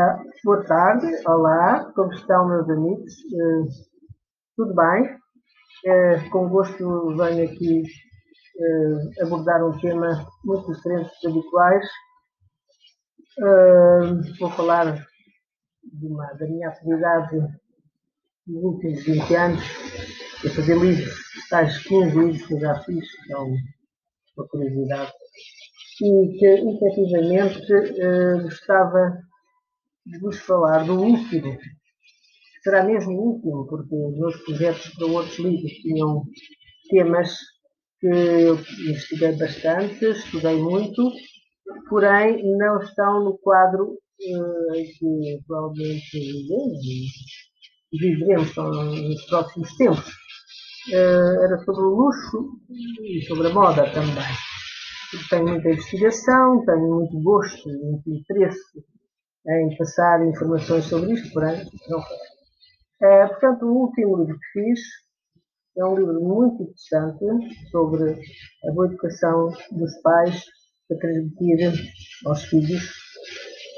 Ah, boa tarde, olá, como estão meus amigos? Uh, tudo bem? Uh, com gosto venho aqui uh, abordar um tema muito diferente dos habituais. vou falar uma, da minha atividade nos últimos 20 anos, a fazer livros, tais 15 livros que eu já fiz, é uma curiosidade, e que efetivamente gostava de vos falar do último. Será mesmo o último, porque os meus projetos para outros livros tinham temas que eu investiguei bastante, estudei muito, porém não estão no quadro uh, que provavelmente viveremos nos próximos tempos. Uh, era sobre o luxo e sobre a moda também. Tenho muita investigação, tenho muito gosto, muito interesse em passar informações sobre isto, porém não foi. Uh, portanto, o último livro que fiz é um livro muito interessante sobre a boa educação dos pais para transmitir aos filhos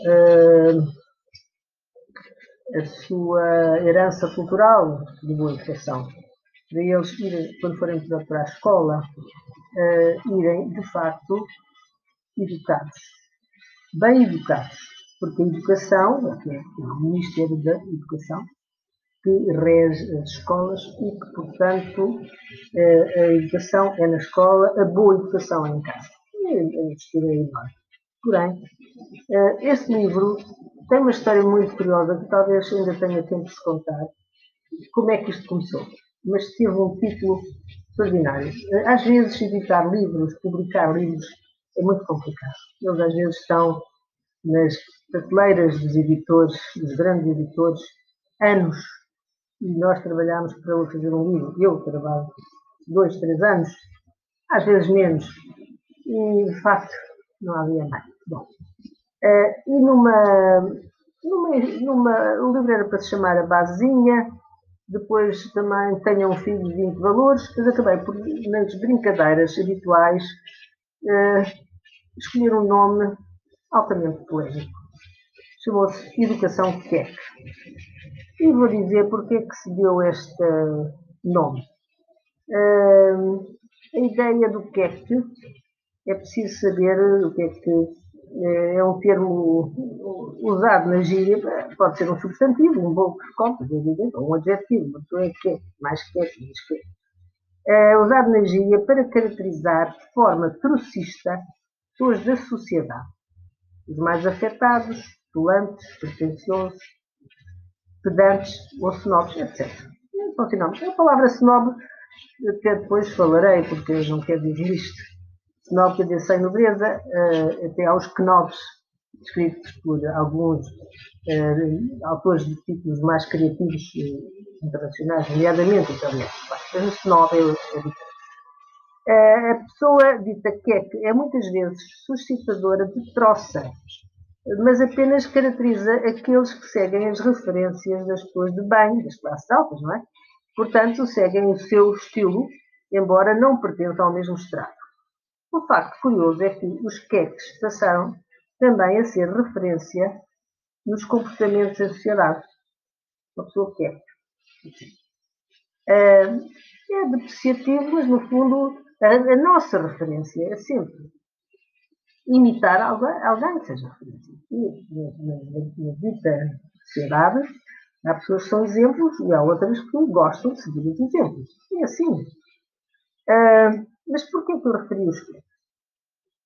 uh, a sua herança cultural de boa educação. Para eles irem, quando forem para a escola, uh, irem de facto educados, bem educados porque a educação, é o Ministério da Educação, que rege as escolas e que, portanto, eh, a educação é na escola, a boa educação é em casa. É enorme. Porém, eh, este livro tem uma história muito curiosa que talvez ainda tenha tempo de contar. Como é que isto começou? Mas teve um título extraordinário. Eh, às vezes, editar livros, publicar livros, é muito complicado. Eles às vezes estão nas prateleiras dos editores, dos grandes editores, anos. E nós trabalhámos para fazer um livro. Eu trabalho dois, três anos, às vezes menos. E, de facto, não havia mais. Bom, uh, e numa, numa, numa. O livro era para se chamar A Basezinha, depois também tenham um filho de 20 valores, mas acabei por, nas brincadeiras habituais, uh, escolher um nome altamente polémico chamou-se Educação Queque. E vou dizer porque é que se deu este nome. Uh, a ideia do queque é preciso saber o que é que eh, é um termo usado na gíria, pode ser um substantivo, um bom corpo, ou um adjetivo, uma pessoa é queque, mais queque, mais queque. É usado na gíria para caracterizar de forma trocista pessoas da sociedade, os mais afetados, petulantes, pretenciosos, pedantes ou snobs, etc. Continuamos. A palavra snob, até depois falarei, porque eu não quero dizer isto. Snob quer dizer sem nobreza, eh, até aos knobs, escritos por alguns uh, autores de títulos mais criativos internacionais, nomeadamente italianos. Mas o snob é, é diferente. Uh, a pessoa dita que é, é muitas vezes suscitadora de troça, mas apenas caracteriza aqueles que seguem as referências das pessoas de bem, das classes altas, não é? Portanto, seguem o seu estilo, embora não pertençam ao mesmo estrato. O facto curioso é que os queques passaram também a ser referência nos comportamentos da sociedade. Uma pessoa queque. É depreciativo, mas no fundo a, a nossa referência é sempre imitar alguém, alguém seja referência. Na, dita sociedade, há pessoas que são exemplos e há outras que gostam de seguir os exemplos. É assim. Uh, mas porquê que eu referi os queques?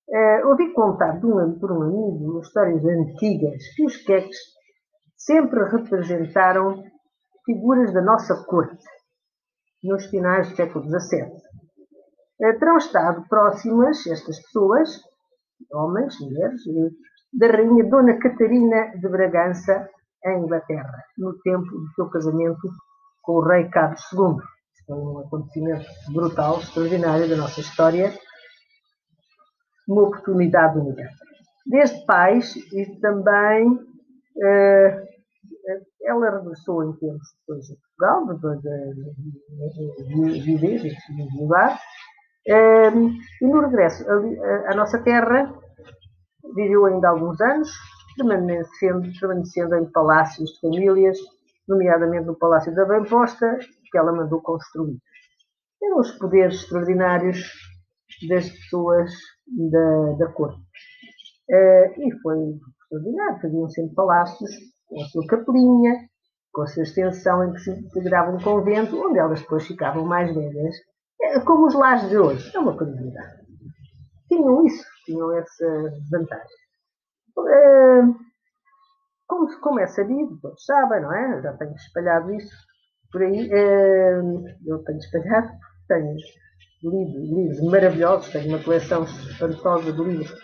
Uh, ouvi contar de um, por um amigo histórias antigas que os queques sempre representaram figuras da nossa corte nos finais do século XVII. Uh, terão estado próximas, estas pessoas, homens, mulheres, da rainha Dona Catarina de Bragança, em Inglaterra, no tempo do seu casamento com o rei Carlos II. Isto é um acontecimento brutal, extraordinário da nossa história, uma oportunidade única. Desde pais e também uh, ela regressou em tempos depois a Portugal, depois de viver e lugar, e no regresso à nossa terra, viveu ainda alguns anos, permanecendo, permanecendo em palácios de famílias, nomeadamente no Palácio da Bem Posta, que ela mandou construir. Eram os poderes extraordinários das pessoas da, da corte. Uh, e foi extraordinário, faziam sempre palácios com a sua capelinha, com a sua extensão em que se integrava um convento, onde elas depois ficavam mais velhas, como os lares de hoje. É uma curiosidade. Tinham isso, tinham essa vantagem. Uh, como, como, é sabido, todos sabem, não é? Já tenho espalhado isso por aí. Uh, eu tenho espalhado, tenho lido livros maravilhosos, tenho uma coleção espantosa de livros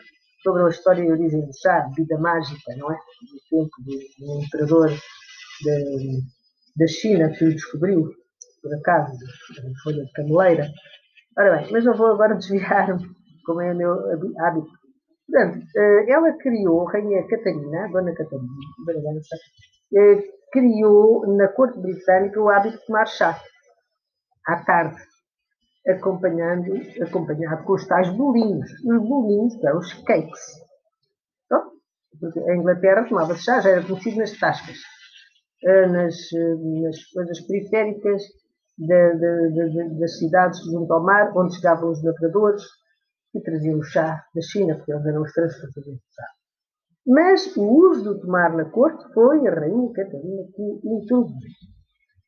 sobre a história e a origem do chá, vida mágica, não é? Do tempo do, do imperador da, China que o descobriu, por acaso, em folha de cameleira. Ora bem, mas não vou agora desviar-me, como é o meu hábito. Portanto, eh, ela criou, a Rainha Catarina, Dona Catarina, eh, criou na corte britânica o hábito de tomar chá à tarde acompanhando, acompanhado com os tais bolinhos. Os bolinhos são os cakes. Então, a Inglaterra tomava-se chá, já era conhecido nas tascas, eh, nas, nas coisas periféricas de, de, das cidades junto ao mar, onde chegavam os lavradores e traziam o chá da China, porque eles eram os transportadores de chá. Mas o uso do tomar na corte foi a rainha Catarina que introduziu.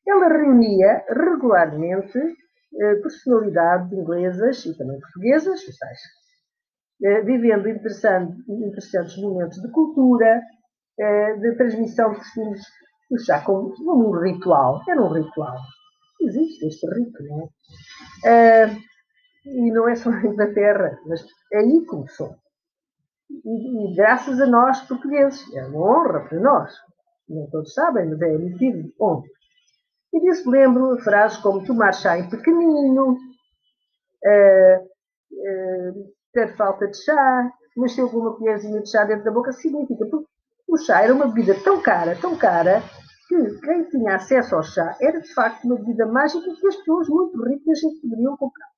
Ela reunia regularmente eh, personalidades inglesas e também portuguesas, tais, eh, vivendo interessantes momentos de cultura, eh, de transmissão de costumes do chá, como, um ritual. Era um ritual. Existe este rito, não é? E não é só na Inglaterra, mas é aí começou. E, e, graças a nós, portugueses, é uma honra para nós. Nem todos sabem, mas é emitido ontem. E disso lembro frases como tomar chá em pequenino, uh, uh, ter falta de chá, mas ter alguma colherzinha de chá dentro da boca significa porque o chá era uma bebida tão cara, tão cara, que quem tinha acesso ao chá era de facto uma bebida mágica que as pessoas muito ricas poderiam comprar.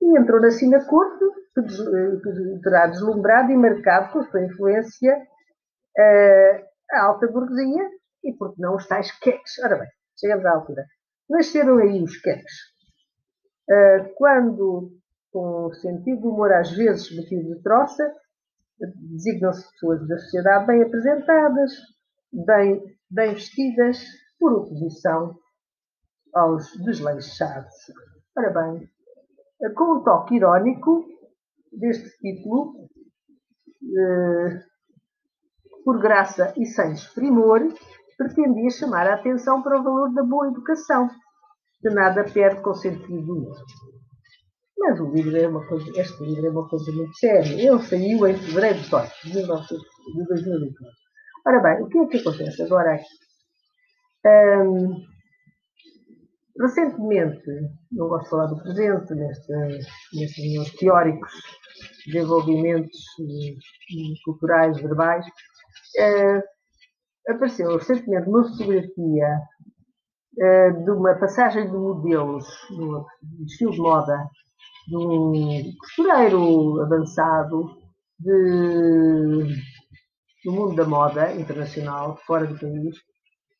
E entrou assim na corte, que terá deslumbrado e marcado com a sua influência uh, a alta burguesia e, porque não, os tais queques. Ora bem, chegamos à altura. Nasceram aí os queques. Uh, quando, com sentido de humor às vezes metido de troça, designam-se pessoas da sociedade bem apresentadas, bem, bem vestidas, por oposição aos desleixados. Ora bem, com um toque irónico deste título, eh, por graça e sem desprimor, pretendia chamar a atenção para o valor da boa educação, que nada perde com sentido do humor. Mas o livro é uma coisa, este livro é uma coisa muito séria. Ele saiu em fevereiro de 2009. Ora bem, o que é que acontece agora aqui? Um, recentemente, não gosto de falar do presente, nestes teóricos, desenvolvimentos culturais, verbais, uh, apareceu recentemente uma fotografia uh, de uma passagem de modelos no estilo de moda de um costureiro avançado de, do mundo da moda internacional, fora do país,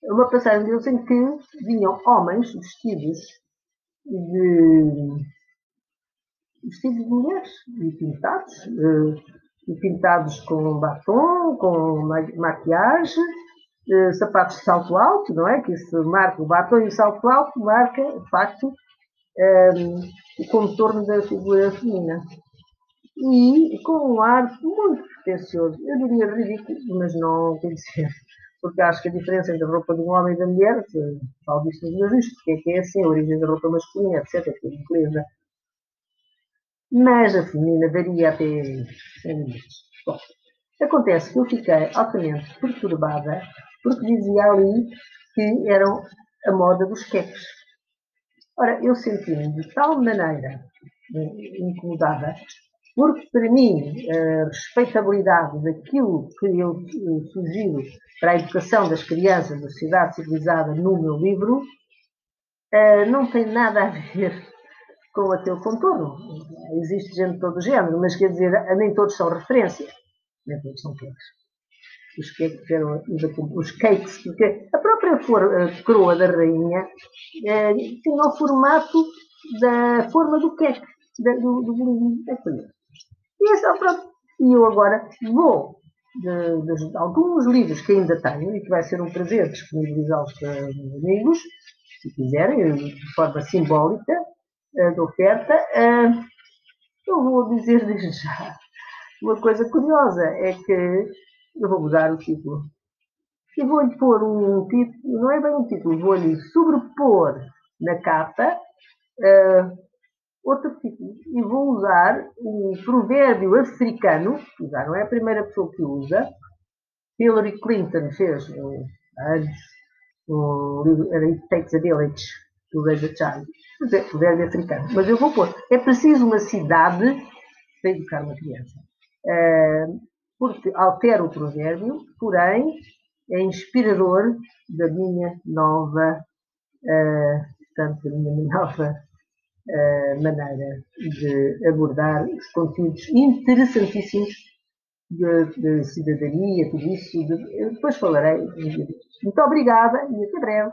uma passagem deles em que vinham homens vestidos de vestidos de mulheres e pintados, uh, e pintados com batom, com maquiagem, uh, sapatos de salto alto, não é? Que isso marca o batom e o salto alto marca, de facto, um, o contorno da figura feminina. E com um ar muito pretencioso, eu diria ridículo, mas não tem de ser, porque acho que a diferença entre a roupa de um homem e da mulher, falo disto nos meus porque é que é assim, a origem da roupa masculina, etc., que é. Mas a feminina varia até 100 minutos. Bom, acontece que eu fiquei altamente perturbada porque dizia ali que eram a moda dos queques. Ora, eu senti-me de tal maneira eh, incomodada, porque para mim a respeitabilidade daquilo que eu eh, sugiro para a educação das crianças da sociedade civilizada no meu livro eh, não tem nada a ver com o teu contorno. Existe gente de todo o género, mas quer dizer, nem todos são referências, nem todos são queques. os cakes eram os cakes, porque a própria a coroa da rainha eh, tinha o formato da forma do da, do, do bolinho. E, esse, pronto, e eu agora vou de, de, alguns livros que ainda tenho e que vai ser um prazer disponibilizá-los para os amigos, se quiserem, de forma simbólica, uh, de oferta. Uh, eu vou dizer desde já uma coisa curiosa, é que eu vou mudar o título. E vou-lhe pôr um título, não é bem um título, vou-lhe sobrepor na capa uh, outro título. E vou usar um provérbio africano, já não é a primeira pessoa que usa. Hillary Clinton fez um, antes um livro, era It Takes a Village to Raise a Child. Mas é provérbio africano. Mas eu vou pôr. É preciso uma cidade para educar uma criança. Uh, porque altera o provérbio, porém é inspirador da minha nova, uh, portanto, da minha nova uh, maneira de abordar os conteúdos interessantíssimos de cidadania, tudo isso. De, depois falarei. Muito obrigada e até breve.